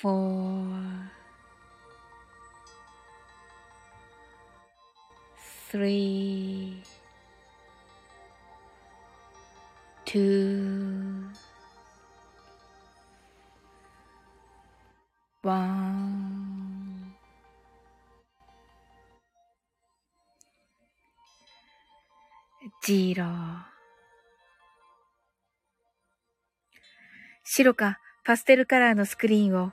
four, three, two, one. zero 白かパステルカラーのスクリーンを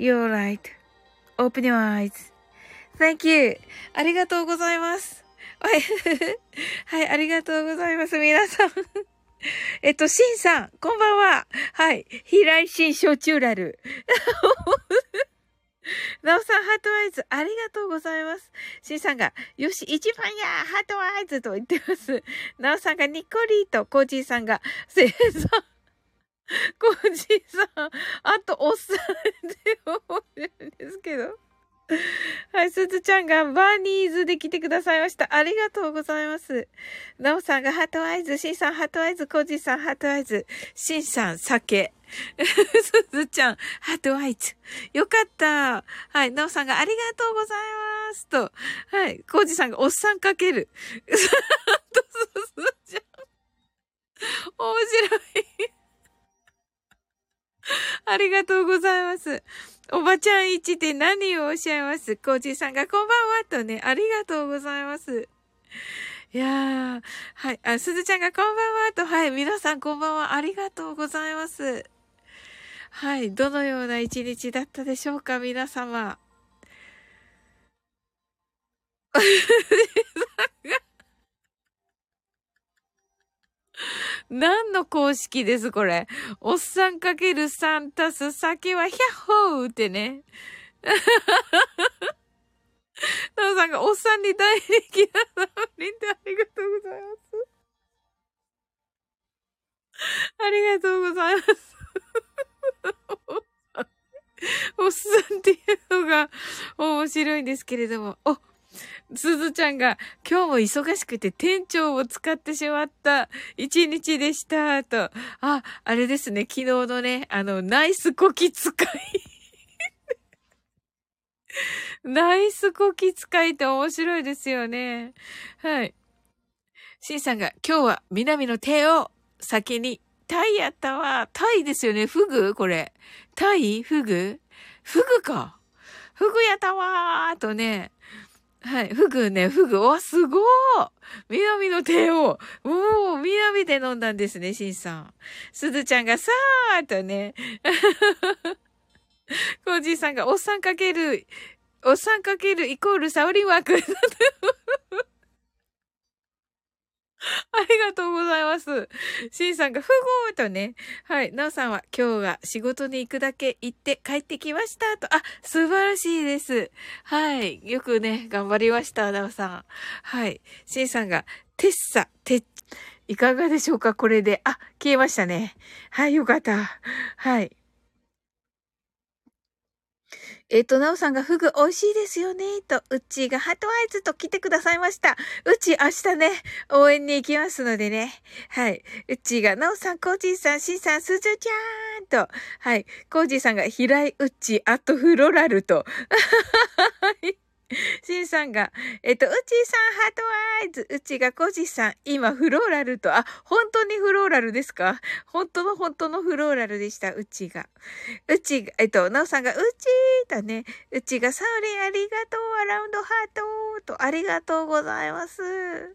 You're right. Open your eyes. Thank you. ありがとうございます。はい。はい、ありがとうございます。皆さん。えっと、シンさん、こんばんは。はい。平井新小中ラル。なおさん、ハートアイズ、ありがとうございます。シンさんが、よし、一番やハートアイズと言ってます。なおさんがニコリーと、コージーさんが、せいさん、コージーさん、あと、おっさんって思ってるんですけど。はい、すずちゃんがバーニーズで来てくださいました。ありがとうございます。なおさんが heart eyes、しんさん heart eyes、コージーさん heart eyes、しんさん酒。すずちゃん、 heart eyes。よかった。はい、なおさんがありがとうございます。と。はい、コウジさんがおっさんかける。と、すずちゃん。面白い。ありがとうございます。おばちゃん一って何をおっしゃいます？コージさんがこんばんはとね、ありがとうございます。いやー、はい、あ、すずちゃんがこんばんはと、はい、皆さんこんばんは、ありがとうございます。はい、どのような一日だったでしょうか、皆様。何の公式ですこれ。おっさんかける3たす酒はヒャッホーってね。なおさんがおっさんに大人気なサオリンでありがとうございます。ありがとうございます。おっさんっていうのが面白いんですけれども。お、すずちゃんが今日も忙しくて店長を使ってしまった一日でした。と。あ、あれですね。昨日のね、あの、ナイスコキ使い ナイスコキ使いって面白いですよね。はい。シンさんが今日は南の手を先にタイやったわ。タイですよね。フグ？これ。タイ？フグ？フグか。フグやったわーとね。はい。フグね、フグ。わ、すごー南の帝王。おー、南で飲んだんですね、シンさん。すずちゃんがさーとね。コージーさんがおっさんかける、おっさんかけるイコールサオリンワーク。ありがとうございます。シンさんが、ふごーとね。はい。なおさんは、今日は仕事に行くだけ行って帰ってきましたと。あ、素晴らしいです。はい。よくね、頑張りました、なおさん。はい。シンさんが、テッサ、テッ、いかがでしょうかこれで。あ、消えましたね。はい、よかった。はい。えっ、ー、と、なおさんがフグ美味しいですよね、と、うっちーがハートアイズと来てくださいました。うち明日ね、応援に行きますのでね。はい。うっちーが、なおさん、コージーさん、しんさん、すずちゃーんと、はい。コージーさんが、平井うっちー、あとフロラルと。はい。シンさんが、えっと、うちさんハートアイズ、うちがコジさん、今フローラルと、あ、本当にフローラルですか？本当の本当のフローラルでした、うちが。うちが、えっと、なおさんが、うちーだね。うちが、サウリンありがとう、アラウンドハートと、ありがとうございます。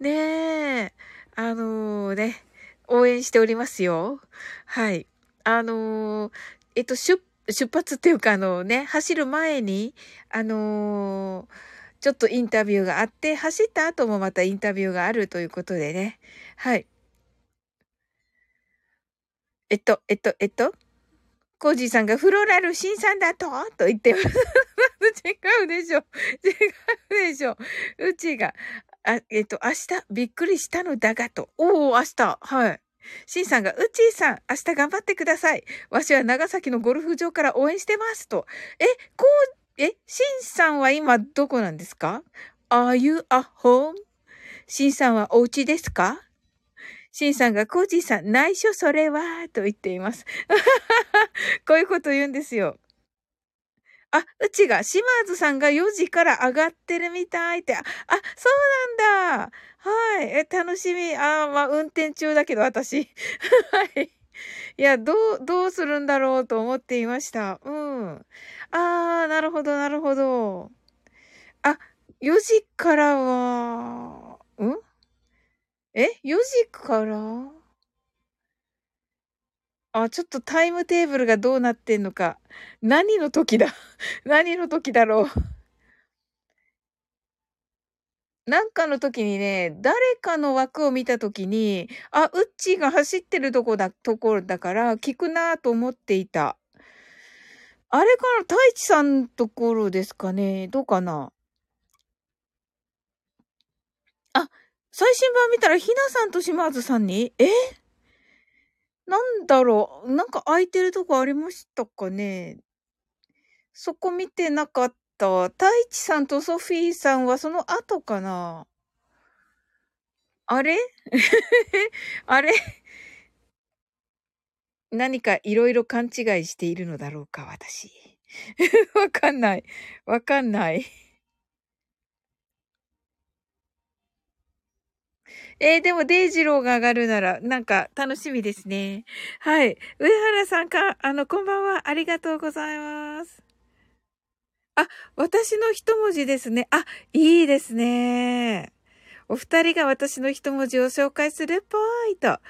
ねえ、あのー、ね、応援しておりますよ。はい。あのー、えっと、出出発っていうかあのね、走る前に、あのー、ちょっとインタビューがあって、走った後もまたインタビューがあるということでね。はい。えっと、えっと、えっと、コージーさんがフローラル新さんだと？と言ってます。違うでしょ。違うでしょ。うちが、あ、えっと、明日びっくりしたのだがと。おお、明日。はい。シンさんが、うちーさん、明日頑張ってください。わしは長崎のゴルフ場から応援してます。と。え、こう、え、シンさんは今どこなんですか ?Are you at home? シンさんはお家ですか？シンさんが、コージーさん、内緒それは、と言っています。こういうこと言うんですよ。あ、うちが、島津さんが4時から上がってるみたいって。あ、そうなんだ。はい。え、楽しみ。あまあ、運転中だけど、私。はい。いや、どう、どうするんだろうと思っていました。うん。あー、なるほど、なるほど。あ、4時からは、ん？え ?4 時から？あ、ちょっとタイムテーブルがどうなってんのか。何の時だ？何の時だろう？なんかの時にね、誰かの枠を見た時に、あ、ウッチーが走ってるとこだ、ところだから聞くなと思っていた。あれかな？太一さんのところですかね？どうかな？あ、最新版見たらひなさんと島津さんに？え？なんだろう、なんか空いてるとこありましたかねそこ見てなかった。太一さんとソフィーさんはその後かなあれ？あれ？何かいろいろ勘違いしているのだろうか、私。わかんない。わかんない。えー、でも、デイジローが上がるなら、なんか、楽しみですね。はい。上原さんか、あの、こんばんは。ありがとうございます。あ、私の一文字ですね。あ、いいですね。お二人が私の一文字を紹介するっぽいと。あ、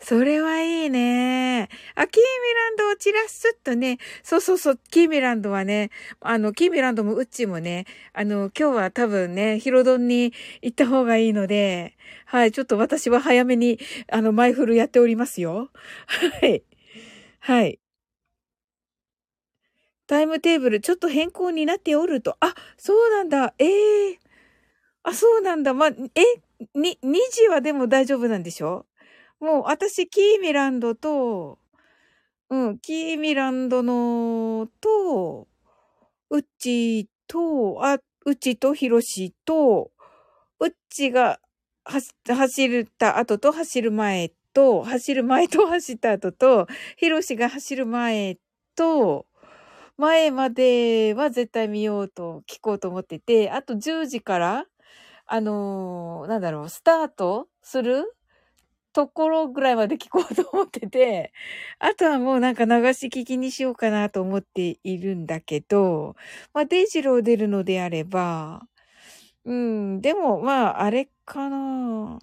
それはいいね。あ、キーミランドをチラスっとね。そうそうそう、キーミランドはね、あの、キーミランドもウッチもね、あの、今日は多分ね、ヒロドンに行った方がいいので、はい、ちょっと私は早めに、あの、マイフルやっておりますよ。はい。はい。タイムテーブルちょっと変更になっておると。あ、そうなんだ。ええーあ、そうなんだ。まえ、に、2時はでも大丈夫なんでしょ？もう私、キーミランドと、うん、キーミランドの、と、うちと、あ、うちとひろしと、うちが走った後と走る前と、走る前と走った後と、ひろしが走る前と、前までは絶対見ようと聞こうと思ってて、あと10時からあのー、なんだろう、スタートするところぐらいまで聞こうと思ってて、あとはもうなんか流し聞きにしようかなと思っているんだけど、まあ、デイジロー出るのであれば、うん、でも、まあ、あれかな。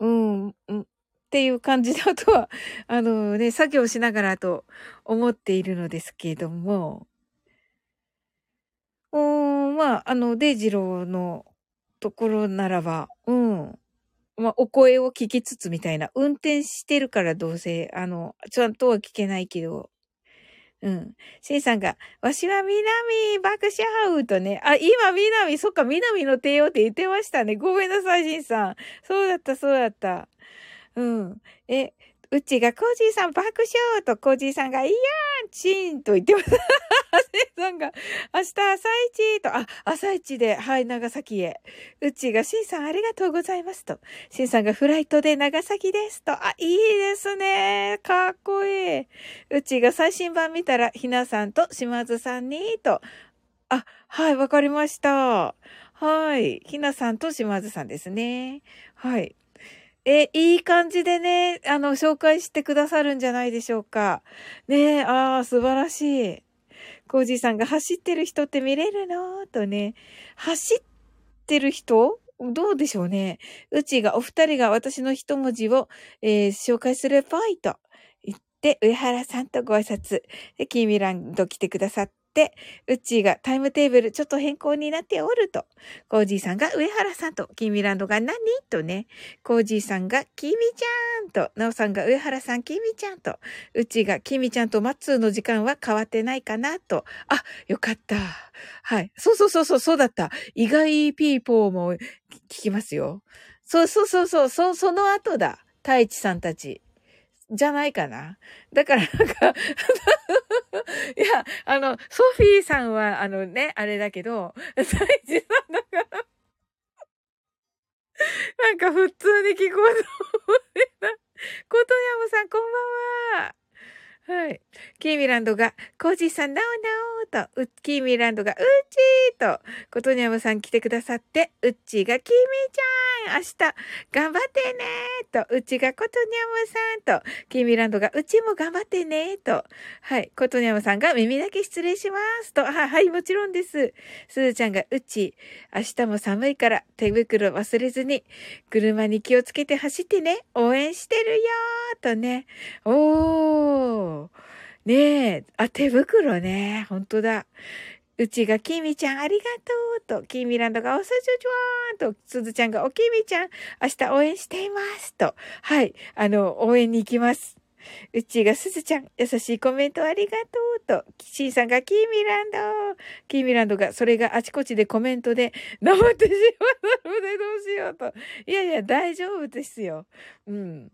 うん、うん、っていう感じだとは、あのね、作業しながらと思っているのですけれども、まあ、あの、デイジローのところならば、うん。まあ、お声を聞きつつみたいな。運転してるからどうせ、あの、ちゃんとは聞けないけど。うん。シンさんが、わしは南爆笑とね。あ、今南、そっか、南の帝王って言ってましたね。ごめんなさい、シンさん。そうだった、そうだった。うん。え、うちがコージーさん爆笑とコージーさんがいやーんチーンと言ってます。せ さんが明日朝一と、あ、朝一で、はい、長崎へ。うちがしんさんありがとうございますと。しんさんがフライトで長崎ですと。あ、いいですね。かっこいい。うちが最新版見たらひなさんと島津さんにと。あ、はい、わかりました。はい。ひなさんと島津さんですね。はい。え、いい感じでね、あの、紹介してくださるんじゃないでしょうか。ねえ、ああ、素晴らしい。コージーさんが走ってる人って見れるのとね。走ってる人？どうでしょうね。うちが、お二人が私の一文字を、えー、紹介するポイント。言って、上原さんとご挨拶。で、キーミランド来てくださっ、うっちーがタイムテーブルちょっと変更になっておると、コージーさんが上原さんと、キミランドが何？とね、コージーさんがキミちゃんと、ナオさんが上原さんキミちゃんと、うちがキミちゃんとマッツーの時間は変わってないかなと、あ、よかった。はい。そうそうそうそう、そうだった。意外ピーポーも聞きますよ。そうそうそうそう、そ、その後だ。太一さんたち。じゃないかな。だから なんか いや、あの、ソフィーさんは、あのね、あれだけど、大事なんだから、なんか普通に聞こうと思ってた。ことやむさん、こんばんは。はい。キーミランドが、コージーさん、なおなおと、キーミランドが、うっちーと、コトニャムさん来てくださって、うっちーが、キーミーちゃん、明日、頑張ってねーと、うちがコトニャムさんと、キーミランドが、うちも頑張ってねーと、はい。コトニャムさんが、耳だけ失礼しますと、は、はい、もちろんです。すずちゃんが、うち、明日も寒いから、手袋忘れずに、車に気をつけて走ってね、応援してるよーとね、おー。ねえ、あ、手袋ね。ほんとだ。うちが、きみちゃんありがとうと、きみランドがおさじゅじゅわーんと、すずちゃんがおきみちゃん、明日応援していますと。はい。あの、応援に行きます。うちがすずちゃん、優しいコメントありがとうと、しんさんがキーミランド、キーミランドが、それがあちこちでコメントで、治ってしまったのでどうしようと。いやいや、大丈夫ですよ。うん。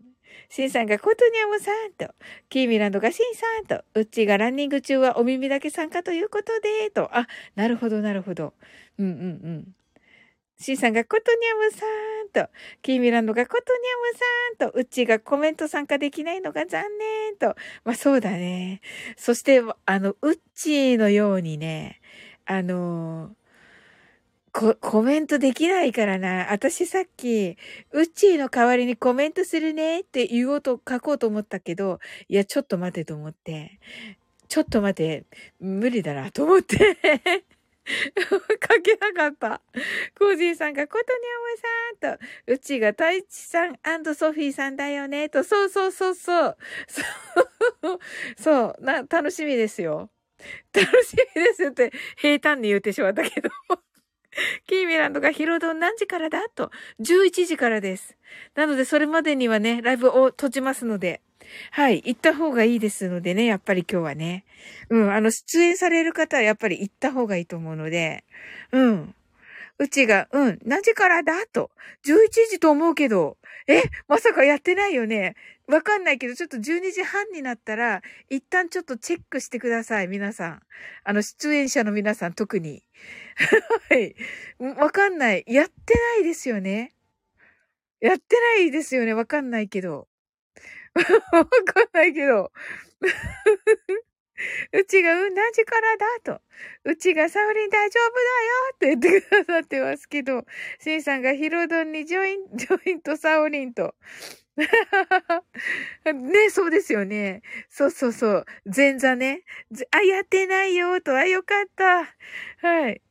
シンさんがコトニャムさんと、キーミランドがシンさんと、うっちがランニング中はお耳だけ参加ということで、と。あ、なるほど、なるほど。うんうんうん。シンさんがコトニャムさんと、キーミランドがコトニャムさんと、うっちがコメント参加できないのが残念と。まあそうだね。そして、あの、うっちのようにね、あのーコ、コメントできないからな。私さっき、うっちーの代わりにコメントするねって言おうと、書こうと思ったけど、いや、ちょっと待てと思って。ちょっと待て、無理だなと思って。書けなかった。コージーさんがことにゃむさんと、うちが太一さんソフィーさんだよねと、そうそうそうそう。そう、そうな、楽しみですよ。楽しみですって平坦に言ってしまったけど。キーミランドがヒロドン何時からだ？と、11時からです。なので、それまでにはね、ライブを閉じますので、はい、行った方がいいですのでね、やっぱり今日はね。うん、あの、出演される方はやっぱり行った方がいいと思うので、うん。うちが、うん、何時からだ？と。11時と思うけど、え、まさかやってないよね。わかんないけど、ちょっと12時半になったら、一旦ちょっとチェックしてください、皆さん。あの、出演者の皆さん、特に。はい。わかんない。やってないですよね。やってないですよね。わかんないけど。わかんないけど。うちがうん何時からだと。うちがサウリン大丈夫だよって言ってくださってますけど、シンさんがヒロドンにジョイン、ジョイントサウリンと。ね、そうですよね。そうそうそう。前座ね。あ、やってないよと。あ、よかった。はい。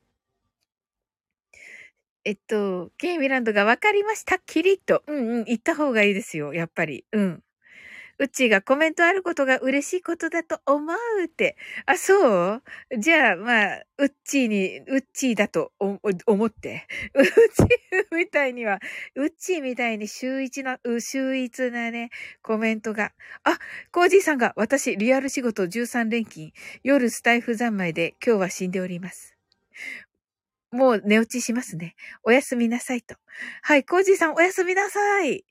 えっと、ケイミランドが分かりました。キリッと。うんうん。行った方がいいですよ。やっぱり。うん。うちがコメントあることが嬉しいことだと思うって。あ、そう？じゃあ、まあ、うっちーに、うっちーだと思って。うっちーみたいには、うっちーみたいに秀逸な、秀逸なね、コメントが。あ、コージーさんが、私、リアル仕事13連勤、夜スタイフ三昧で今日は死んでおります。もう寝落ちしますね。おやすみなさいと。はい、コージーさんおやすみなさい。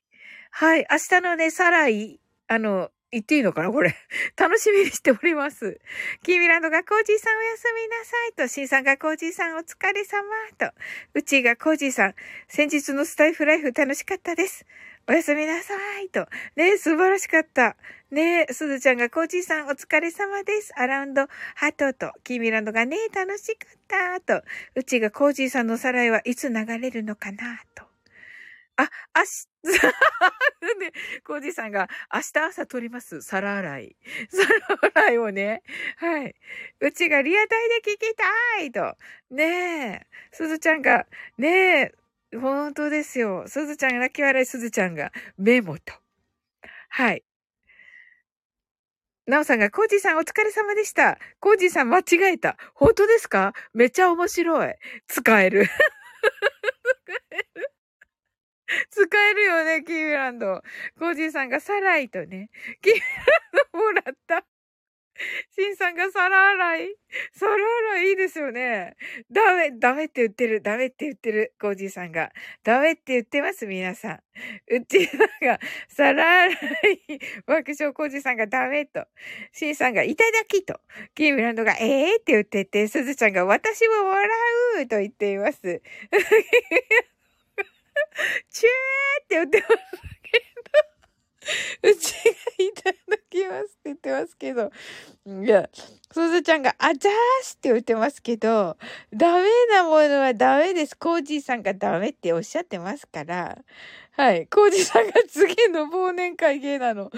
はい、明日のね、サライ、あの、言っていいのかなこれ。楽しみにしております。キーミランドがコージーさんおやすみなさいと、シンさんがコージーさんお疲れ様と、うちがコージーさん、先日のスタエフライブ楽しかったです。おやすみなさいと。ね素晴らしかった。ねすずちゃんがコージーさんお疲れ様です。 around heart と、キーミランドがね楽しかったと、うちがコージーさんのおさらいはいつ流れるのかなと。あ、あし、で、コージーさんが、明日朝撮ります。皿洗い。皿洗いをね。はい。うちがリアタイで聞きたいと。ねえ。すずちゃんが、ねえ。本当ですよ。すずちゃんが泣き笑いすずちゃんがメモと。はい。なおさんが、コージーさんお疲れ様でした。コージーさん間違えた。本当ですか？めっちゃ面白い。使える。使えるよね、キーランド。コージーさんがサライとね、キーランドもらった。シンさんが皿洗い。皿洗いいいですよね。ダメ、ダメって言ってる。ダメって言ってる。コージーさんが。ダメって言ってます、皆さん。うちさんが、皿洗い。爆笑コージーさんがダメと。シンさんが、いただきと。キーミランドが、ええー、って言ってて、すずちゃんが、私も笑うと言っています。チューって言ってますけど、うちがいただきますって言ってますけど、いや、すずちゃんが、あざーすって言ってますけど、ダメなものはダメです。コージーさんがダメっておっしゃってますから、はい。コージーさんが次の忘年会芸なの。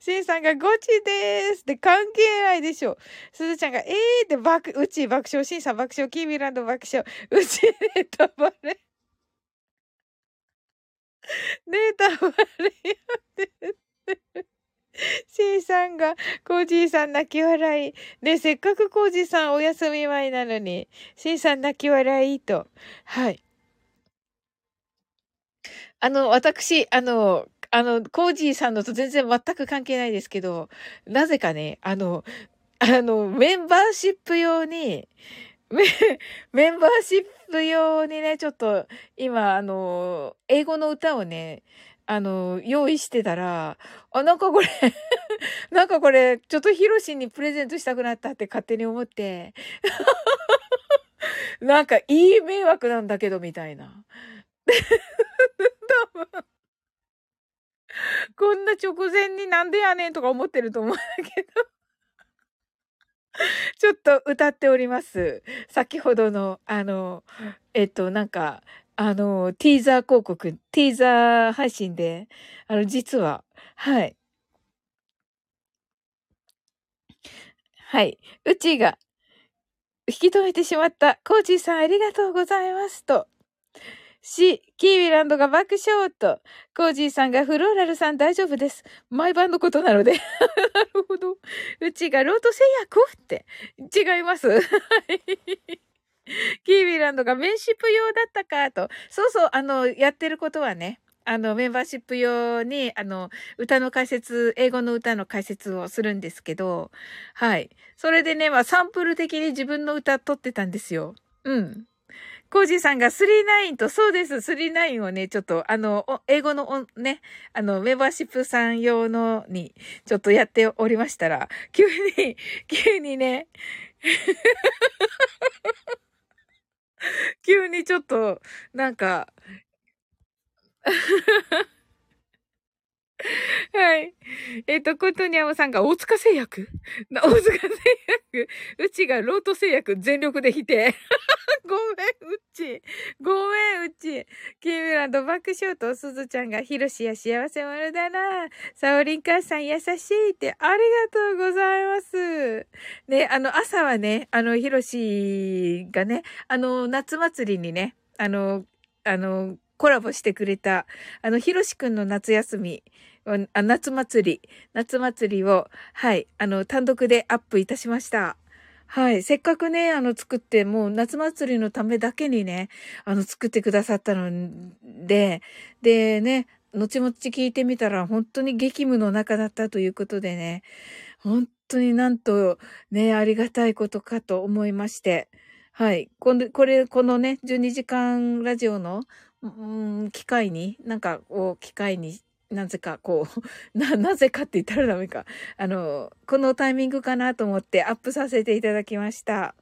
シンさんがゴチでーすって関係ないでしょ。すずちゃんが、えーって爆、うち爆笑、シンさん爆笑、キーミランド爆笑、うちネタバレ。ネタバレやってる。シンさんが、コージーさん泣き笑い。で、せっかくコージーさんお休み前なのに、シンさん泣き笑いと。はい。あの、私、あの、あの、コージーさんのと全然全く関係ないですけど、なぜかね、あの、あの、メンバーシップ用に、メ、ンバーシップ用にね、ちょっと、今、あの、英語の歌をね、あの、用意してたら、あ、なんかこれ なんかこれ、ちょっとヒロシにプレゼントしたくなったって勝手に思って なんかいい迷惑なんだけど、みたいな。多分こんな直前になんでやねんとか思ってると思うんだけど ちょっと歌っております。先ほどの、あの、えっと、なんか、あの、ティーザー広告、ティーザー配信で、あの、実は、はい。はい。うちが、引き止めてしまった。コージーさんありがとうございますと。し、キービランドが爆笑と、コージーさんがフローラルさん大丈夫です。毎晩のことなので。なるほど。うちがロート製薬って。違います。はい。キービランドがメンシップ用だったかと。そうそう、あの、やってることはね。あの、メンバーシップ用に、あの、歌の解説、英語の歌の解説をするんですけど、はい。それでね、まあ、サンプル的に自分の歌撮ってたんですよ。うん。コージーさんが39と、そうです、39をね、ちょっと、あの、英語のね、あの、メンバーシップさん用のに、ちょっとやっておりましたら、急に、急にね、急にちょっと、なんか、はい。えっ、ー、と、コトニャムさんが大塚製薬？大塚製薬？うちがロート製薬全力で否定。ごめん、うち。ごめん、うち。キーミランドバックショート、すずちゃんがヒロシや幸せ者だな。サオリン母さん優しいって、ありがとうございます。ね、あの、朝はね、あの、ヒロシがね、あの、夏祭りにね、あの、あの、コラボしてくれた、あの、ひろしくんの夏休み、夏祭り、夏祭りを、はい、あの、単独でアップいたしました。はい。せっかくね、あの、作って、もう夏祭りのためだけにね、あの、作ってくださったので、でね、後々聞いてみたら、本当に激務の中だったということでね、本当になんと、ね、ありがたいことかと思いまして、はい。これ、これ、このね、12時間ラジオのうん、機会に、なんか、こう、機会に、なぜか、こう、な、なぜかって言ったらダメか。あの、このタイミングかなと思ってアップさせていただきました。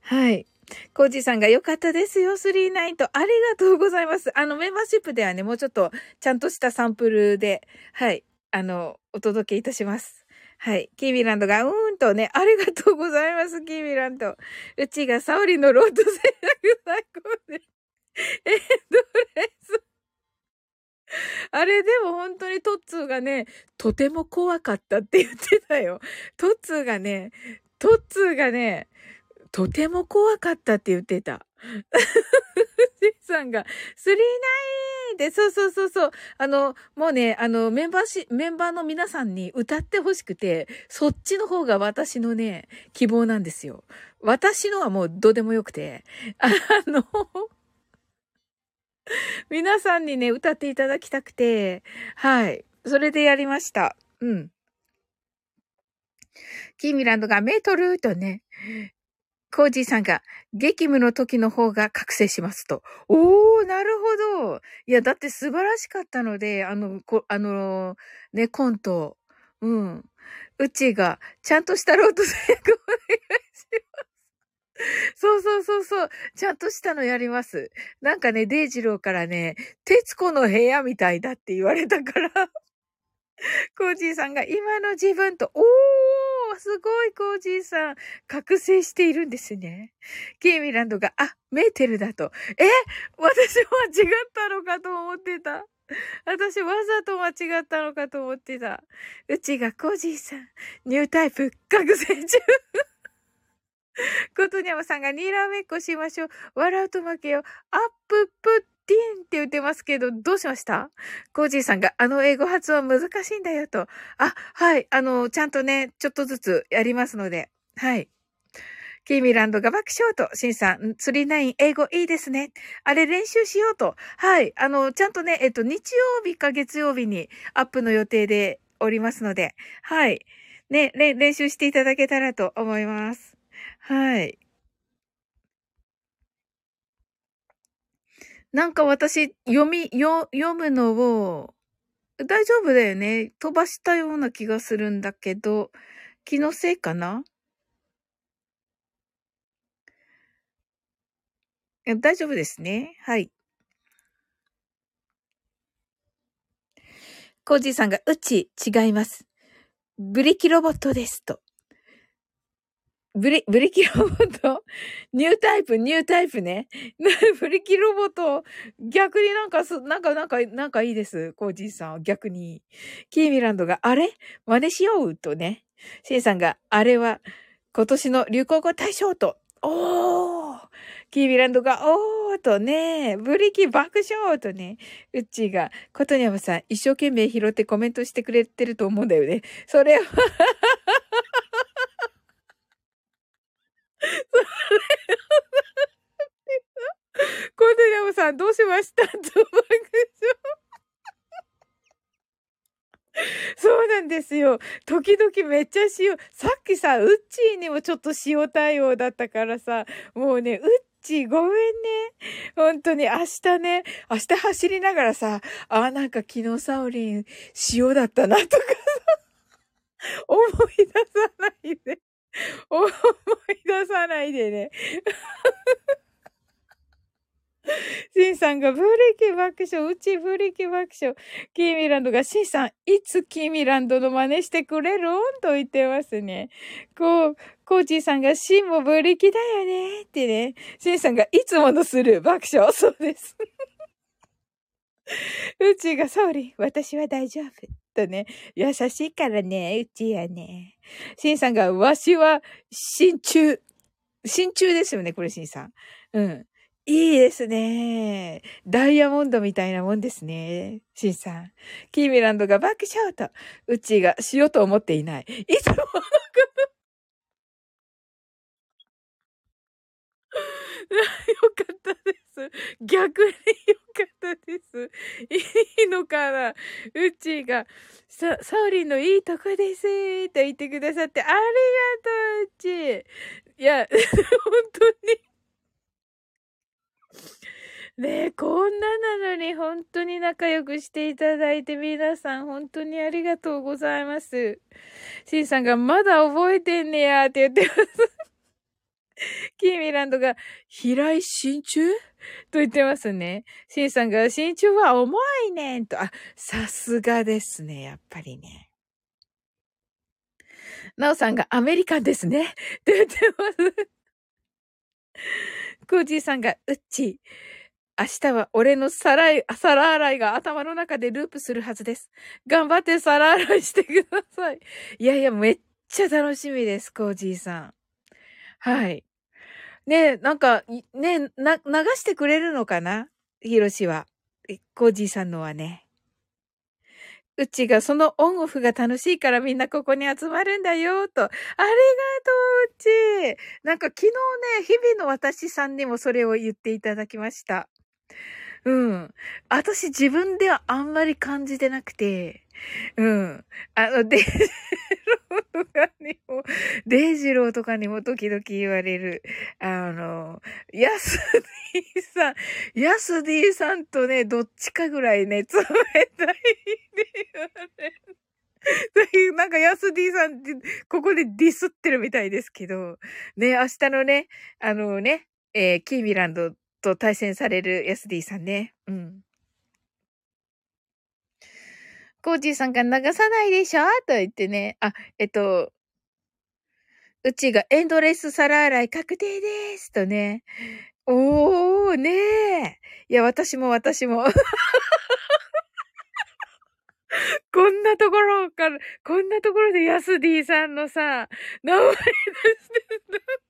はい。コージさんが良かったですよ、39と。ありがとうございます。あの、メンバーシップではね、もうちょっと、ちゃんとしたサンプルで、はい、あの、お届けいたします。はい。キーミランドが、うーんとね、ありがとうございます、キーミランド。うちがサオリのロード製薬最高で。えー、ドレス。あれでも本当にトッツーがね、とても怖かったって言ってたよ。トッツーがね、トッツーがね、とても怖かったって言ってた。ジェイさんが、スリーナインで、そうそうそうそう。あの、もうね、あの、メンバーし、メンバーの皆さんに歌ってほしくて、そっちの方が私のね、希望なんですよ。私のはもうどうでもよくて、あの、皆さんにね、歌っていただきたくて、はい。それでやりました。うん。キーミランドがメートルとね、コージーさんが、激務の時の方が覚醒しますと。おー、なるほど。いや、だって素晴らしかったので、あの、こあの、ね、コント。うん。うちが、ちゃんとしたロート成功お願いします。そうそうそうそう。ちゃんとしたのやります。なんかね、デイジローからね、徹子の部屋みたいだって言われたから コージーさんが今の自分と、おーすごいコージーさん、覚醒しているんですね。ケイミランドが、あ、メーテルだと。え私間違ったのかと思ってた。私わざと間違ったのかと思ってた。うちがコージーさん、ニュータイプ覚醒中。ことにゃまさんがにらめっこしましょう。笑うと負けよ。アッププッティンって言ってますけど、どうしました？コージーさんが、あの英語発音難しいんだよと。あ、はい。あの、ちゃんとね、ちょっとずつやりますので。はい。キーミランドが爆笑と、シンさん、スリーナイン英語いいですね。あれ練習しようと。はい。あの、ちゃんとね、えっと、日曜日か月曜日にアップの予定でおりますので、はい。ね、練習していただけたらと思います。はい。なんか私、読み、よ、読むのを、大丈夫だよね。飛ばしたような気がするんだけど、気のせいかな？大丈夫ですね。はい。コージーさんが、うち、違います。ブリキロボットですと。ブリ、ブリキロボット？ニュータイプ、ニュータイプね。ブリキロボット、逆になんかす、なんか、なんか、なんかいいです。コージーさん、逆に。キーミランドが、あれ？真似しようとね。シンさんが、あれは、今年の流行語大賞と。おーキーミランドが、おーとね、ブリキ爆笑とね、うっちーが、ことにゃむさん、一生懸命拾ってコメントしてくれてると思うんだよね。それはそれコーデヤムさん、どうしました？爆笑。そうなんですよ。時々めっちゃ塩、さっきさ、ウッチーにもちょっと塩対応だったからさ、もうね、ウッチーごめんね。本当に明日ね、明日走りながらさ、あ、なんか昨日サオリン塩だったなとかさ、思い出さないで。思い出さないでね。シンさんがブリキ爆笑、うちブリキ爆笑。キーミランドが、シンさん、いつキーミランドの真似してくれるんと言ってますね。こう、コーチーさんが、シンもブリキだよねってね。シンさんが、いつものする爆笑。そうです。うちが、ソーリー、私は大丈夫。とね、優しいからね、うちやね。シンさんが、わしは、真鍮。真鍮ですよね、これ、シンさん。うん。いいですね。ダイヤモンドみたいなもんですね。シンさん。キーミランドが爆笑と、うちがしようと思っていない。いつものことよかったです。逆によかったです。いいのかなうちが、さ、サオリンのいいとこですと言ってくださってありがとう、うち。いや、本当に。ねえ、こんななのに本当に仲良くしていただいて皆さん本当にありがとうございます。シンさんがまだ覚えてんねやーって言ってます。キーミランドが、平井真鍮と言ってますね。シンさんが、真鍮は重いねんと。あ、さすがですね。やっぱりね。ナオさんがアメリカンですね。って言ってます。コージーさんが、うっち。明日は俺の皿、皿洗いが頭の中でループするはずです。頑張って皿洗いしてください。いやいや、めっちゃ楽しみです、コージーさん。はい。ねなんか、ねな、流してくれるのかな？ヒロシは。コージーさんのはね。うちがそのオンオフが楽しいからみんなここに集まるんだよ、と。ありがとう、うち。なんか昨日ね、日々の私さんにもそれを言っていただきました。うん。私自分ではあんまり感じてなくて、うん。あの、デイジローとかにも、デイジローとかにも時々言われる、あの、ヤスディさん、ヤスディさんとね、どっちかぐらいね、冷たいって言われる。なんか、ヤスディさんって、ここでディスってるみたいですけど、ね、明日のね、あのね、えー、キーミランドと対戦されるヤスディさんね。うん。コージーさんが流さないでしょ？と言ってね。あ、えっと、うちがエンドレス皿洗い確定ですとね。おー、ねえ。いや、私も私も。こんなところから、こんなところでヤスディさんのさ、名前出してた。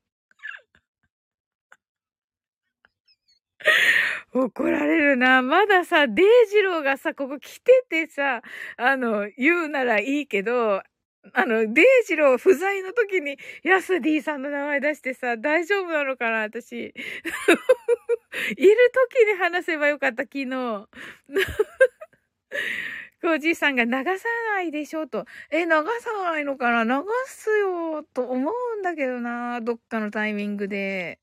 怒られるな。まださ、デイジローがさ、ここ来ててさ、あの、言うならいいけど、あの、デイジロー不在の時に、ヤスディさんの名前出してさ、大丈夫なのかな私。いる時に話せばよかった、昨日。ココージーさんが流さないでしょと。え、流さないのかな？流すよと思うんだけどな。どっかのタイミングで。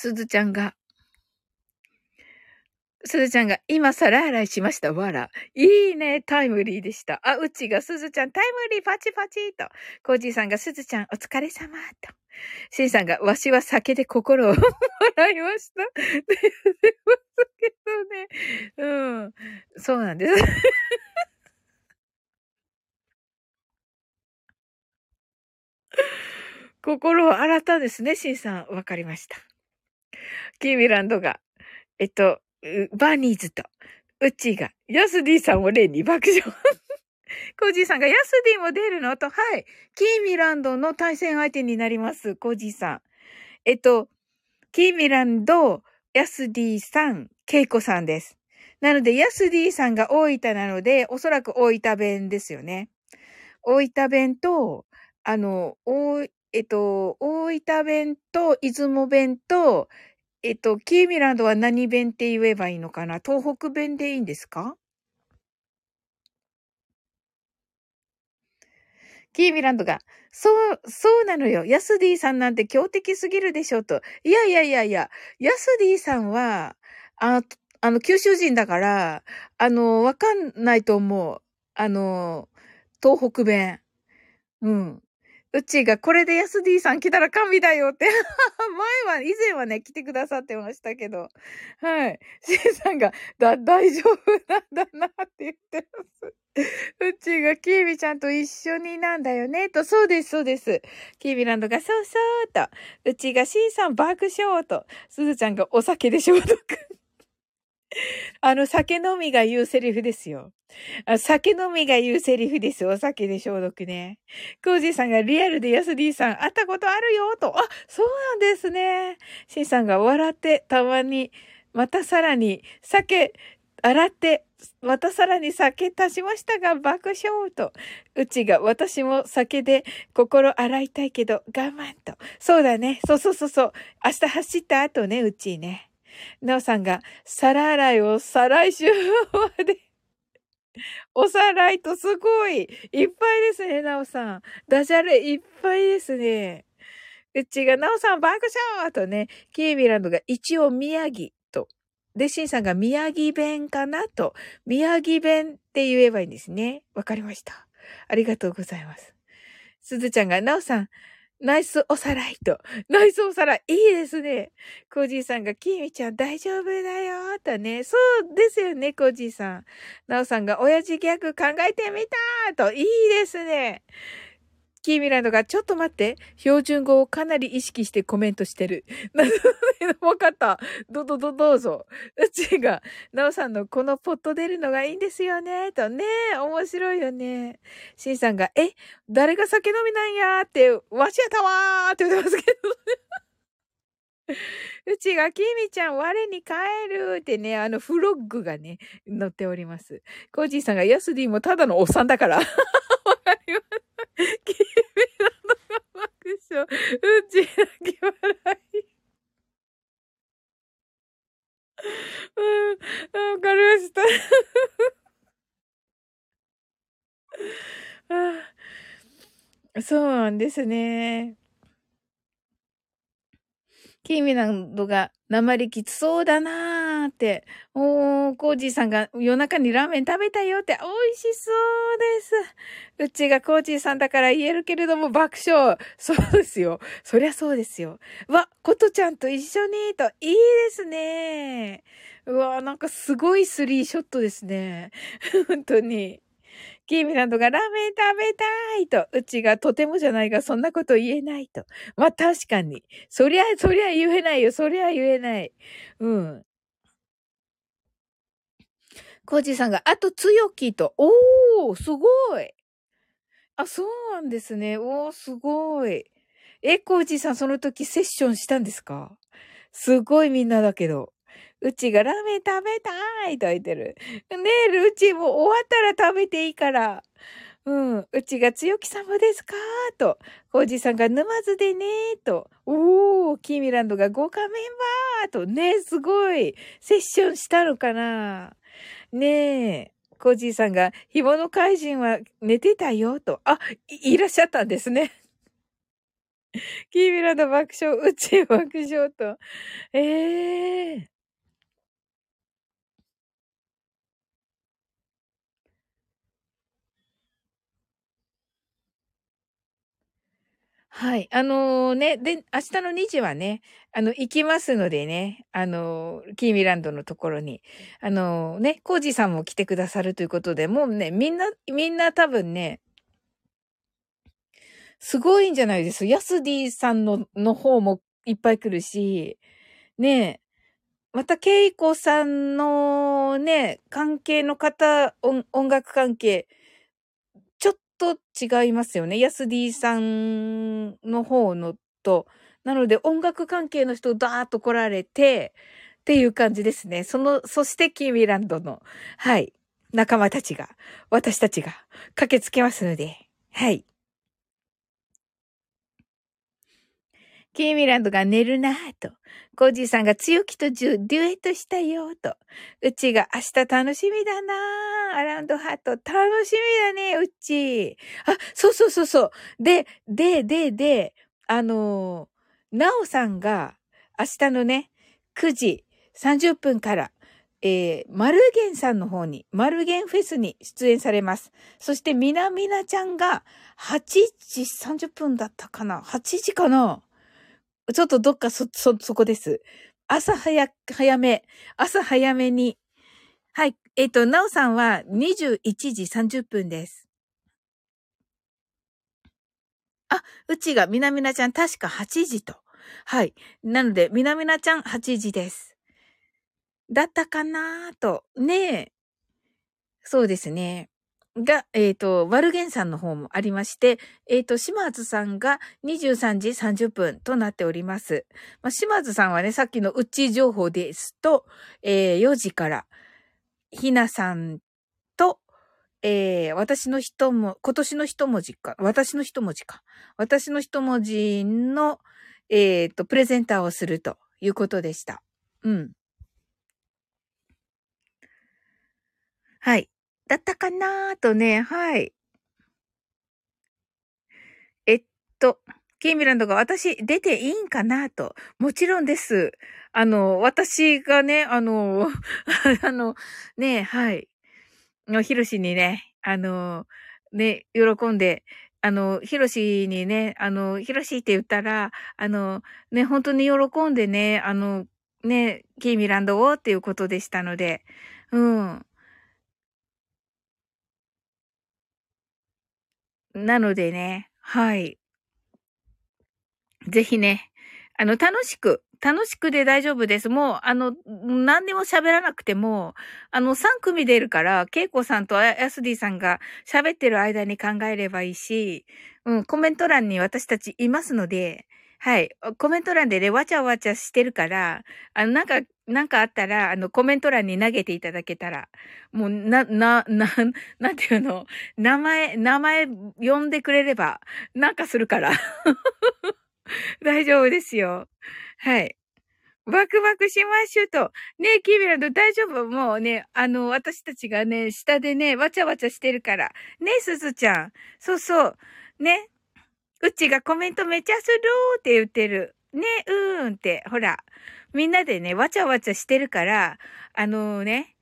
すずちゃんが、すずちゃんが、今皿洗いしました。わら。いいね。タイムリーでした。あ、うちがすずちゃん、タイムリー、パチパチと。コージーさんが、すずちゃん、お疲れ様と。シンさんが、わしは酒で心をもらいました。って言ってますけどね。うん。そうなんです。心を洗ったですね、シンさん。わかりました。キーミランドが、えっと、 bunnies と、ウッチーが、ヤスディさんを例に爆笑。コージーさんが、ヤスディも出るの？と、はい。キーミランドの対戦相手になります。コージーさん。えっと、キーミランド、ヤスディさん、ケイコさんです。なので、ヤスディさんが大分なので、おそらく大分弁ですよね。大分弁と、あの、おえっと、大分弁と、出雲弁と、えっと、キーミランドは何弁って言えばいいのかな？東北弁でいいんですか？キーミランドが、そう、そうなのよ。ヤスディさんなんて強敵すぎるでしょうと。いやいやいやいや、ヤスディさんは、ああの、九州人だから、あの、わかんないと思う。あの、東北弁。うん。うちがこれでヤスディさん来たら神だよって 前は、以前はね、来てくださってましたけど。はい。シンさんが、だ、大丈夫なんだなって言ってます。うちがキービちゃんと一緒になんだよね。と、そうです、そうです。キービランドが、そうそうと。うちがシンさん爆笑と。すずちゃんがお酒で消毒。あの、酒飲みが言うセリフですよ。あ酒飲みが言うセリフです。お酒で消毒ね。コージーさんがリアルでヤスディさん会ったことあるよと。あ、そうなんですね。シンさんが笑ってたまに、またさらに酒、洗って、またさらに酒足しましたが爆笑と。うちが私も酒で心洗いたいけど我慢と。そうだね。そうそうそうそう。明日走った後ね、うちね。なおさんが、皿洗いを再来週まで おさらいとすごいいっぱいですね、なおさん。ダジャレいっぱいですね。うちが、なおさん爆笑とね、キービランドが一応宮城と。で、シンさんが宮城弁かなと。宮城弁って言えばいいんですね。わかりました。ありがとうございます。すずちゃんが、なおさん、ナイスおさらいと。ナイスおさらい。いいですね。コージーさんが、キーミちゃん大丈夫だよ。とね。そうですよね、コージーさん。ナオさんが、親父ギャグ考えてみたと。いいですね。キーミランドが、ちょっと待って、標準語をかなり意識してコメントしてる。なるほど、わかった。ど、ど、ど、どうぞ。うちが、なおさんのこのポット出るのがいいんですよね。とね、面白いよね。しんさんが、え、誰が酒飲みなんやって、わしやたわーって言ってますけど。うちが、きみちゃん、我に帰るってね、あの、フロッグがね、載っております。コージーさんが、ヤスディもただのおっさんだから。わかります。君のの爆笑。うち泣き笑い。うん、わかりました。そうなんですね。キーミランドが鉛きつそうだなーって。おー、コージーさんが夜中にラーメン食べたよって、美味しそうです。うちがコージーさんだから言えるけれども爆笑。そうですよ。そりゃそうですよ。わ、ことちゃんと一緒にと、いいですね。うわ、なんかすごいスリーショットですね。本当に。キーミランドがラーメン食べたいと、うちがとてもじゃないがそんなこと言えないと。まあ確かに。そりゃ、そりゃ言えないよ。そりゃ言えない。うん。コージさんが、あと強気と。おー、すごい。あ、そうなんですね。おー、すごい。え、コージさんその時セッションしたんですか？すごいみんなだけど。うちがラーメン食べたいと言ってる。ねえ、うちも終わったら食べていいから。うん。うちが強気様ですか？と。コージさんが沼津でねと。おー、キーミランドが豪華メンバーと。ねすごい。セッションしたのかな？ねえ。コージーさんが、ひもの怪人は寝てたよと。あ、い、いらっしゃったんですね。キーミランド爆笑、うち爆笑と。ええー。はい。あのー、ね、で、明日の2時はね、あの、行きますのでね、あのー、キーミランドのところに、あのー、ね、コージさんも来てくださるということで、もうね、みんな、みんな多分ね、すごいんじゃないですヤスディさんの、の方もいっぱい来るし、ねまた、ケイコさんのね、関係の方、音楽関係、違いますよね。ヤスディさんの方のと。なので音楽関係の人をダーッと来られて、っていう感じですね。その、そしてキーミランドの、はい、仲間たちが、私たちが駆けつけますので、はい。キーミランドが寝るなぁと。コージーさんが強気とデュエットしたよと。うちが明日楽しみだなぁ。アラウンドハート楽しみだね、うち。あ、そうそうそうそう。で、で、で、で、あのー、なおさんが明日のね、9時30分から、えー、マルゲンさんの方に、マルゲンフェスに出演されます。そして、みなみなちゃんが8時30分だったかな ?8 時かな？ちょっとどっかそ、そ、そこです。朝早、早め、朝早めに。はい。えっ、ー、と、なおさんは21時30分です。あ、うちがみなみなちゃん確か8時と。はい。なので、みなみなちゃん8時です。だったかなーと。ねえ。そうですね。が、えっ、ー、と、ワルゲンさんの方もありまして、えっ、ー、と、島津さんが23時30分となっております。まあ、島津さんはね、さっきのうち情報ですと、えー、4時から、ひなさんと、えー、私の一文、今年の一文字か、私の一文字か。私の一文字の、えっ、ー、と、プレゼンターをするということでした。うん。はい。だったかなとね、はい。えっと、キーミランドが私出ていいんかなと。もちろんです。あの、私がね、あの、あの、ね、はい。の、ヒロシにね、あの、ね、喜んで、あの、ヒロシにね、あの、ヒロシって言ったら、あの、ね、本当に喜んでね、あの、ね、キーミランドをっていうことでしたので、うん。なのでね、はい。ぜひね、あの、楽しく、楽しくで大丈夫です。もう、あの、何にも喋らなくても、あの、3組出るから、ケイコさんとヤスディさんが喋ってる間に考えればいいし、うん、コメント欄に私たちいますので、はい。コメント欄でね、わちゃわちゃしてるから、あの、なんか、なんかあったら、あの、コメント欄に投げていただけたら、もう、な、な、な、なんていうの、名前、名前呼んでくれれば、なんかするから。大丈夫ですよ。はい。バクバクしましょうと。ねえ、キービランド大丈夫？もうね、あの、私たちがね、下でね、わちゃわちゃしてるから。ねえ、すずちゃん。そうそう。ね。うちがコメントめちゃするーって言ってる。ね、うーんって、ほら。みんなでね、わちゃわちゃしてるから、あのー、ね、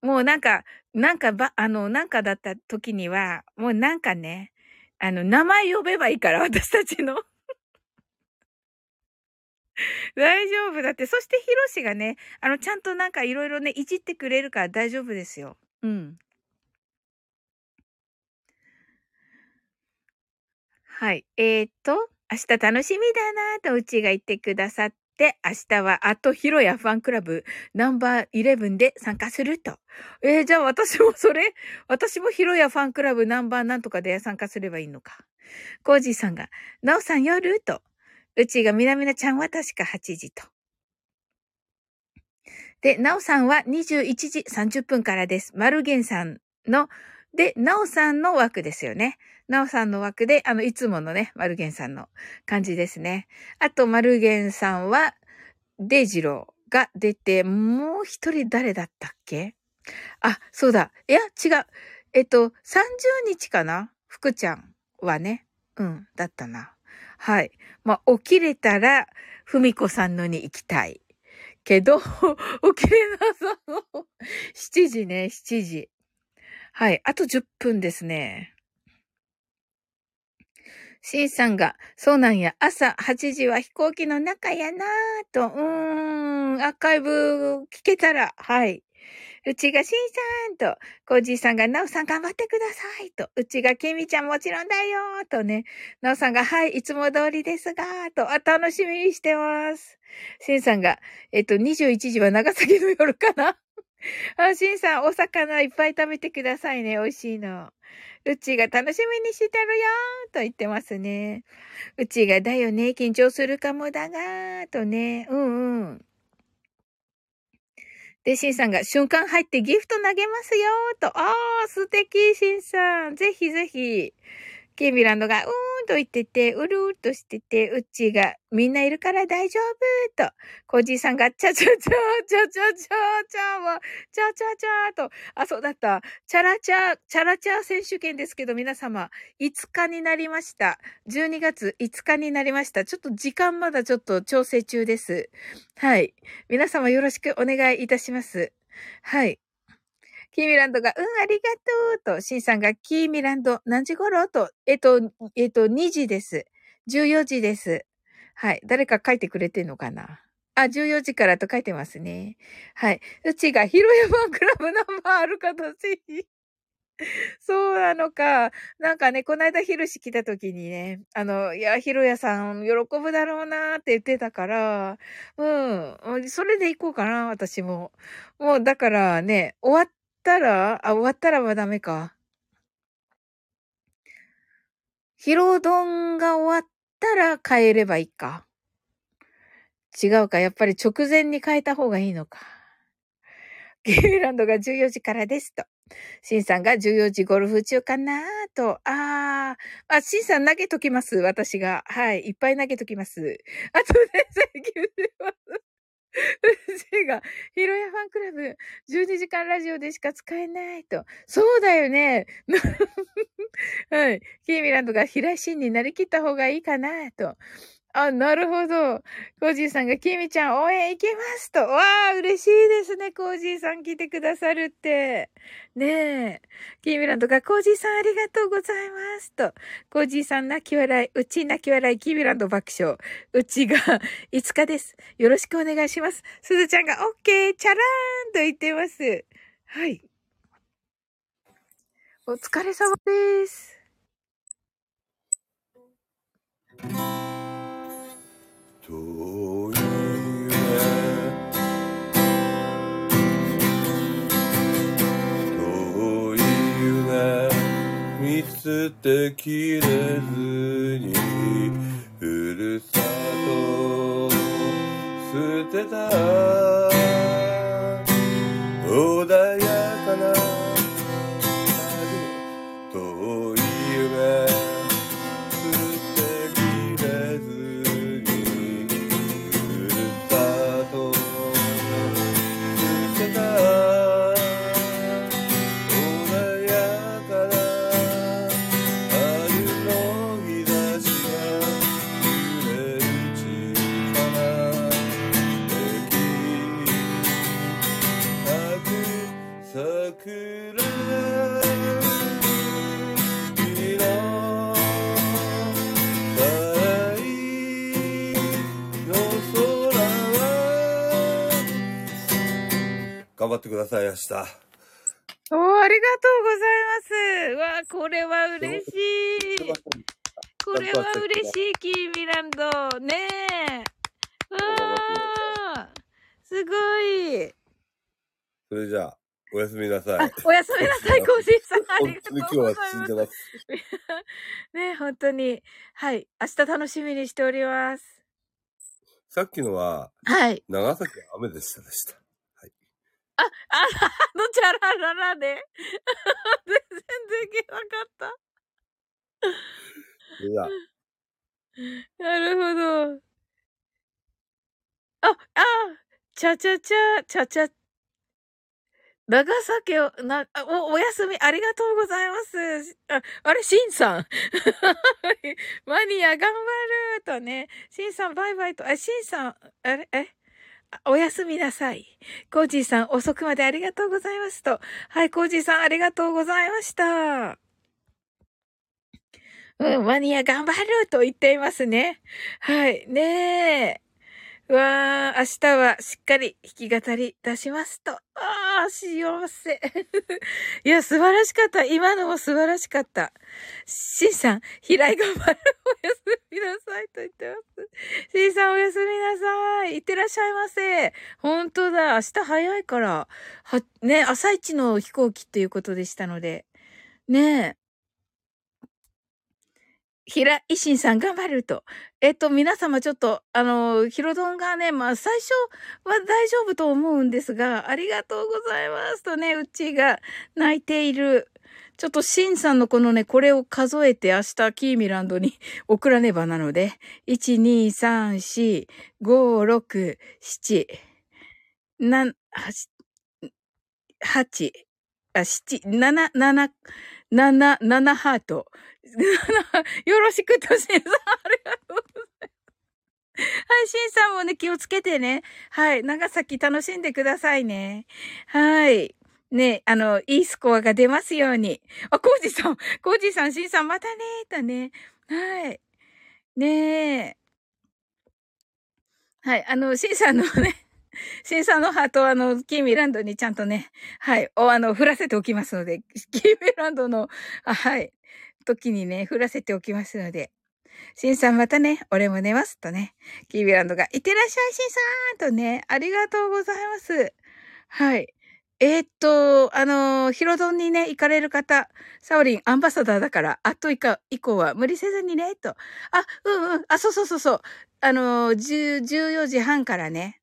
もうなんか、なんかば、あの、なんかだった時には、もうなんかね、あの、名前呼べばいいから、私たちの。大丈夫だって。そしてヒロシがね、あの、ちゃんとなんかいろいろね、いじってくれるから大丈夫ですよ。うん。はい。えー、っと、明日楽しみだなとうちが言ってくださっ、明日はあとヒロヤファンクラブナンバー11で参加すると。えー、じゃあ私もそれ、私もヒロヤファンクラブナンバーなんとかで参加すればいいのか。コージーさんが、ナオさん夜？と。うちがみなみなちゃんは確か8時と。で、なおさんは21時30分からです。マルゲンさんので、なおさんの枠ですよね。なおさんの枠で、あの、いつものね、マルゲンさんの感じですね。あと、マルゲンさんは、デイジローが出て、もう一人誰だったっけ？あ、そうだ。いや、違う。えっと、30日かな？福ちゃんはね。うん、だったな。はい。まあ、起きれたら、ふみこさんのに行きたい。けど、起きれなさそう。7時ね、7時。はい。あと10分ですね。シンさんが、そうなんや、朝8時は飛行機の中やなぁと、うーん、アーカイブ聞けたら、はい。うちがしんさんと、コージーさんがなおさん頑張ってくださいと、うちがきみちゃんもちろんだよとね、なおさんがはい、いつも通りですが、と、あ、楽しみにしてます。しんさんが、えっと、21時は長崎の夜かな あ、しんさん、お魚いっぱい食べてくださいね。美味しいの。うちが楽しみにしてるよと言ってますね。うちがだよね、緊張するかもだがとね。うんうん。で、シンさんが瞬間入ってギフト投げますよと。ああ、素敵、シンさん。ぜひぜひ。ケイミランドが、うーんと言ってて、うるーっとしてて、うっちーが、みんないるから大丈夫と、コージーさんが、ちゃちゃちゃ、ちゃちゃちゃ、ちゃは、ちゃちゃちゃと、あ、そうだった。チャラチャ、チャラチャ選手権ですけど、皆様、5日になりました。12月5日になりました。ちょっと時間まだちょっと調整中です。はい。皆様よろしくお願いいたします。はい。キーミランドが、うん、ありがとうと、シンさんが、キーミランド、何時頃？と、えっと、えっと、2時です。14時です。はい。誰か書いてくれてんのかな？あ、14時からと書いてますね。はい。うちが、ヒロヤファンクラブナンバーあるかとし。そうなのか。なんかね、この間ヒルシ来た時にね、あの、いや、ヒロヤさん喜ぶだろうなって言ってたから、うん。それで行こうかな、私も。もう、だからね、終わったら、あ、終わったらはダメか。ヒロドンが終わったら変えればいいか。違うか。やっぱり直前に変えた方がいいのか。ゲーランドが14時からですと。シンさんが14時ゴルフ中かなと。あー。あ、シンさん投げときます。私が。はい。いっぱい投げときます。あとで、 thank you します。うちが、ヒロヤファンクラブ、12時間ラジオでしか使えないと。そうだよね。はい。キーミランドがヒロインになりきった方がいいかなと。あ、なるほど。コージーさんが、キミちゃん応援行けますと。わあ、嬉しいですね。コージーさん来てくださるって。ねえ。キーミランドが、コージーさんありがとうございますと。コージーさん泣き笑い、うち泣き笑い、キミランド爆笑。うちが5日です。よろしくお願いします。すずちゃんが、オッケー、チャラーンと言ってます。はい。お疲れ様です。見捨てきれずにふるさと捨てた。張ってください、明日。おー、ありがとうございます。わこれは嬉しい。これは嬉しい、キーミランド。ねえ。わー、すごい。それじゃあ、おやすみなさい。おやすみなさい、コージーさん。ありがとうございます。今日は死んでます。ね本当に。はい。明日楽しみにしております。さっきのは、はい。長崎は雨でしたでした。あ、あのチャラララで。全然然なかった。それじゃあ、なるほど。あ、あ、ちゃちゃちゃ、ちゃちゃ。長崎を、な、あお、お休みありがとうございます。あ、あれ、シンさん。マニア頑張るとね。シンさんバイバイと、あ、シンさん、あれ、え？あおやすみなさい。コージーさん遅くまでありがとうございますと。はい、コージーさんありがとうございました。うん、マニア頑張ると言っていますね。はい、ねえ。うわー、明日はしっかり弾き語り出しますと。あー、幸せ。いや、素晴らしかった。今のも素晴らしかった。しんさん、平井頑張る。おやすみなさいと言ってます。しんさん、おやすみなさい。いってらっしゃいませ。本当だ。明日早いから。は、ね、朝一の飛行機っていうことでしたので。ねえ。平井心さん頑張ると。えっと、皆様ちょっと、あの、ヒロドンがね、まあ、最初は大丈夫と思うんですが、ありがとうございますとね、うちが泣いている。ちょっと、シンさんのこのね、これを数えて明日、キーミランドに 送らねばなので、1、2、3、4、5、6、7、7、8、8、あ、7、7、7、7、7ハート。よろしくと、しんさん、ありがとうございます。はい、しんさんもね、気をつけてね。はい、長崎楽しんでくださいね。はい。ね、あの、いいスコアが出ますように。あ、コージさん、コージさん、しんさん、またねーとね。はい。ねえ。はい、あの、しんさんのね、しんさんのハートは、あの、キーミランドにちゃんとね、はい、お、あの、振らせておきますので、キーミランドの、あはい、時にね、振らせておきますので。しんさんまたね、俺も寝ますとね。キービランドが、いってらっしゃいしんさんとね、ありがとうございます。はい。えー、っと、あのー、ヒロドンにね、行かれる方、サオリンアンバサダーだから、あっと以下、以降は無理せずにね、と。あ、うんうん、あ、そうそうそうそう。あのー、14時半からね、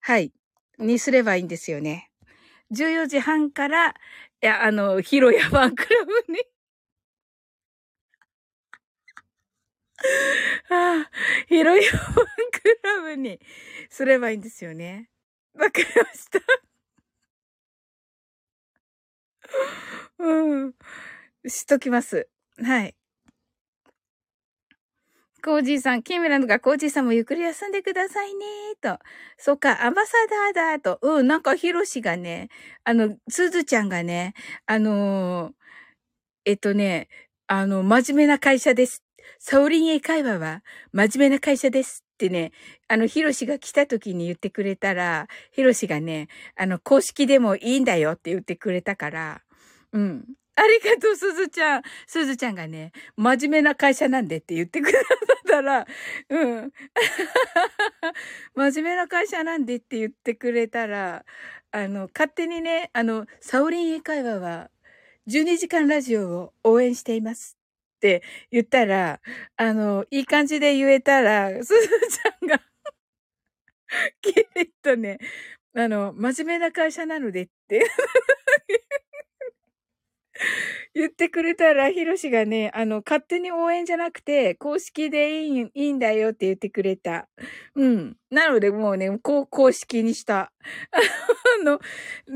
はい、にすればいいんですよね。14時半から、いや、あの、ヒロヤファンクラブに ああ、ヒロヤファンクラブにすればいいんですよね。わかりました。うん。しときます。はい。コージーさん、キーメランドがコージーさんもゆっくり休んでくださいね、と。そっか、アンバサダーだ、と。うん、なんかヒロシがね、あの、すずちゃんがね、あのーえっとね、あの、真面目な会社です。サオリン英会話は真面目な会社ですってね、あの、ヒロシが来た時に言ってくれたら、ヒロシがね、あの、公式でもいいんだよって言ってくれたから、うん。ありがとう、すずちゃん。すずちゃんがね、真面目な会社なんでって言ってくれたら、うん。真面目な会社なんでって言ってくれたら、あの、勝手にね、あの、サオリン英会話は、12時間ラジオを応援していますって言ったら、あの、いい感じで言えたら、すずちゃんが、きっとね、あの、真面目な会社なのでって。言ってくれたら、ヒロシがね、あの、勝手に応援じゃなくて、公式でいい、いいんだよって言ってくれた。うん。なので、もうね、こう、公式にした。あの、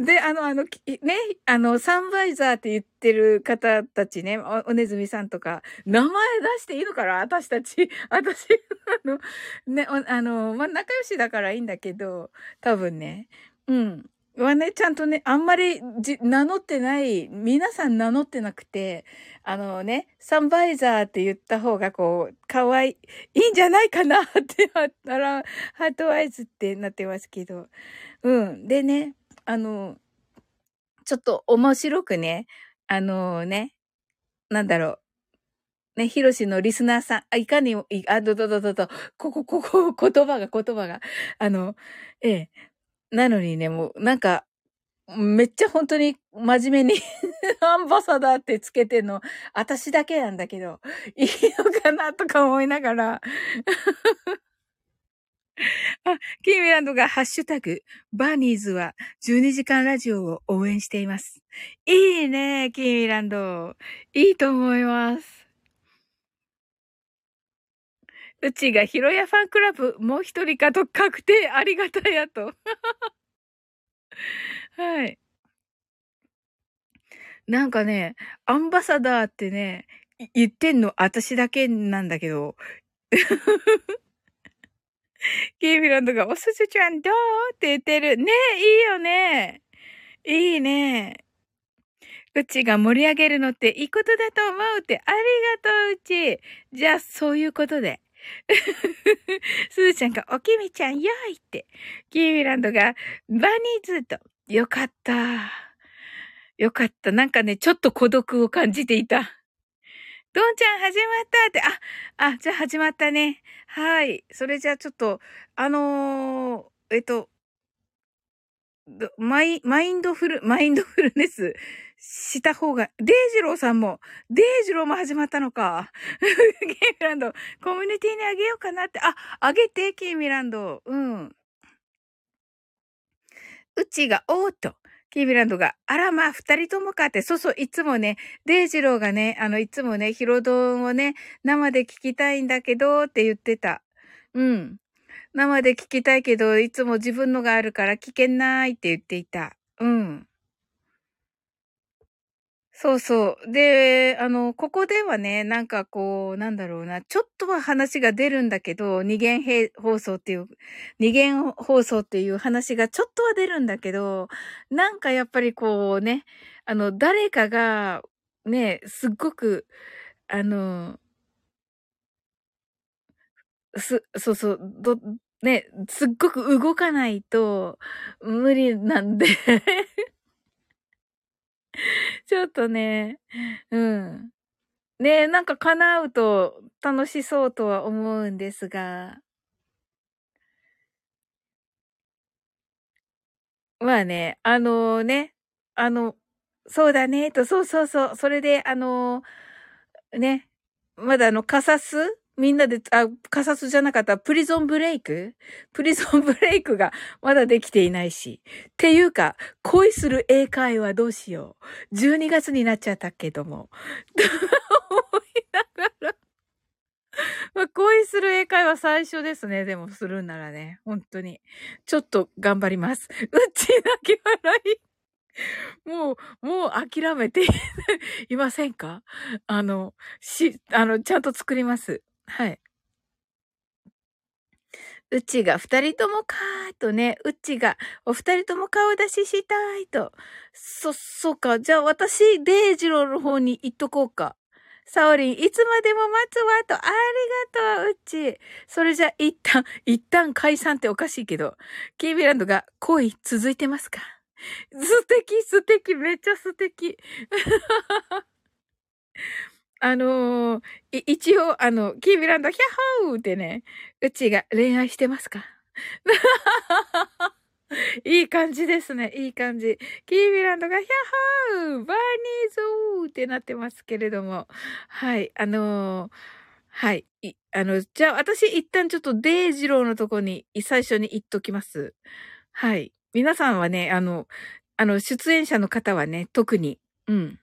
で、あの、あの、ね、あの、サンバイザーって言ってる方たちね、お、おねずみさんとか、名前出していいのかな？私たち。私、あの、ね、あの、まあ、仲良しだからいいんだけど、多分ね。うん。はね、ちゃんとね、あんまりじ名乗ってない、皆さん名乗ってなくて、あのね、サンバイザーって言った方がこう、可愛い、いいんじゃないかなってあったら、ハートアイズってなってますけど。うん。でね、あの、ちょっと面白くね、あのね、なんだろう。ね、ヒロシのリスナーさん、あ、いかにも、いあ、どどどどど、ここ、ここ、言葉が、言葉が、あの、ええ。なのにね、もう、なんか、めっちゃ本当に真面目に アンバサダーってつけてんの、私だけなんだけど、いいのかなとか思いながら あ、キーミランドがハッシュタグ、バーニーズは12時間ラジオを応援しています。いいね、キーミランド。いいと思います。うちがヒロヤファンクラブ、もう一人かと確定、ありがたやと。はい。なんかね、アンバサダーってね、言ってんの私だけなんだけど。キーミランドが、おすずちゃんどうって言ってる。ねえ、いいよね。いいね。うちが盛り上げるのっていいことだと思うって、ありがとう、うち。じゃあ、そういうことで。すずちゃんが、おきみちゃん、よいって。キーミランドが、 bunnies と。よかった。よかった。なんかね、ちょっと孤独を感じていた。どんちゃん始まったって、あ、あ、じゃあ始まったね。はい。それじゃあちょっと、あのー、えっと、マイ、マインドフル、マインドフルネスした方が、デイジローさんも、デイジローも始まったのか。キーミランド、コミュニティにあげようかなって、あ、あげて、キーミランド。うん。うちが、おーっと。キーミランドが、あらまあ、二人ともかって、そうそう、いつもね、デイジローがね、あの、いつもね、ヒロドンをね、生で聞きたいんだけど、って言ってた。うん。生で聞きたいけど、いつも自分のがあるから聞けないって言っていた。うん。そうそう。で、あの、ここではね、なんかこう、なんだろうな、ちょっとは話が出るんだけど、二元放送っていう、二元放送っていう話がちょっとは出るんだけど、なんかやっぱりこうね、あの、誰かが、ね、すっごく、あの、す、そうそう、ど、ね、すっごく動かないと無理なんで。ちょっとね、うん。ねなんか叶うと楽しそうとは思うんですが。まあね、あのね、あの、そうだね、と、そうそうそう、それで、あの、ね、まだあの、カサスみんなで、あ、カサスじゃなかった、プリゾンブレイクプリゾンブレイクがまだできていないし。っていうか、恋する英会話どうしよう。12月になっちゃったけども。と思いながら。まあ、恋する英会話最初ですね。でもするんならね。本当に。ちょっと頑張ります。うち泣き笑い。もう、もう諦めていませんか？あの、し、あの、ちゃんと作ります。はい。うちが二人ともかーとね、うちがお二人とも顔出ししたいと。そ、そうか。じゃあ私、デイジローの方に行っとこうか。サオリン、いつまでも待つわと。ありがとう、うち。それじゃ、一旦、一旦解散っておかしいけど。キービランドが恋続いてますか？素敵、素敵、めっちゃ素敵。あのー一応、あの、キービランド、ヒャッホーってね、うちが恋愛してますか？いい感じですね。いい感じ。キービランドが、ヒャッホーバーニーズーってなってますけれども。はい。あのーはい。いあの、じゃあ私一旦ちょっとデイジローのとこに最初に言っときます。はい。皆さんはね、あの、あの、出演者の方はね、特に、うん。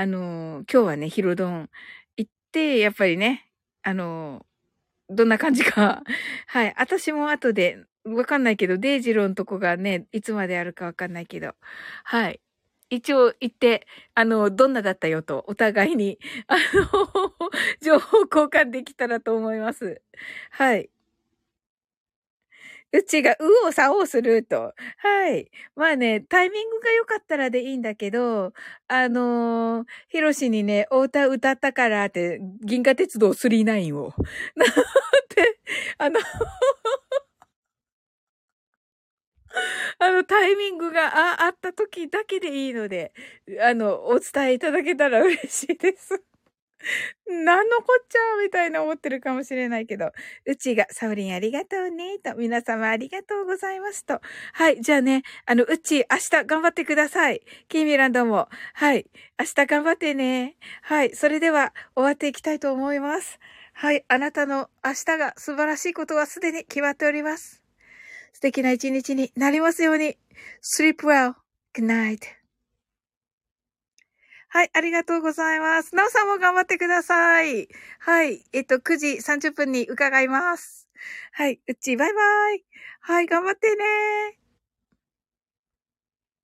あの、今日はね、ヒロドン行って、やっぱりね、あの、どんな感じか。はい。私も後で、わかんないけど、デイジローのとこがね、いつまであるかわかんないけど。はい。一応行って、あの、どんなだったよと、お互いに、あの、情報交換できたらと思います。はい。うちが、うおさおすると。はい。まあね、タイミングが良かったらでいいんだけど、あのー、ヒロシにね、お歌歌ったからって、銀河鉄道39を。なんて、あの、あの、タイミングがああった時だけでいいので、あの、お伝えいただけたら嬉しいです。なんのこっちゃみたいな思ってるかもしれないけど。うちが、サウリンありがとうね、と。皆様ありがとうございます、と。はい、じゃあね、あの、うち、明日頑張ってください。キーミランドも。はい、明日頑張ってね。はい、それでは、終わっていきたいと思います。はい、あなたの明日が素晴らしいことはすでに決まっております。素敵な一日になりますように。sleep well. good night. はい、ありがとうございます。なおさんも頑張ってください。はい、えっと、9時30分に伺います。はい、うっち、バイバイ。はい、頑張ってね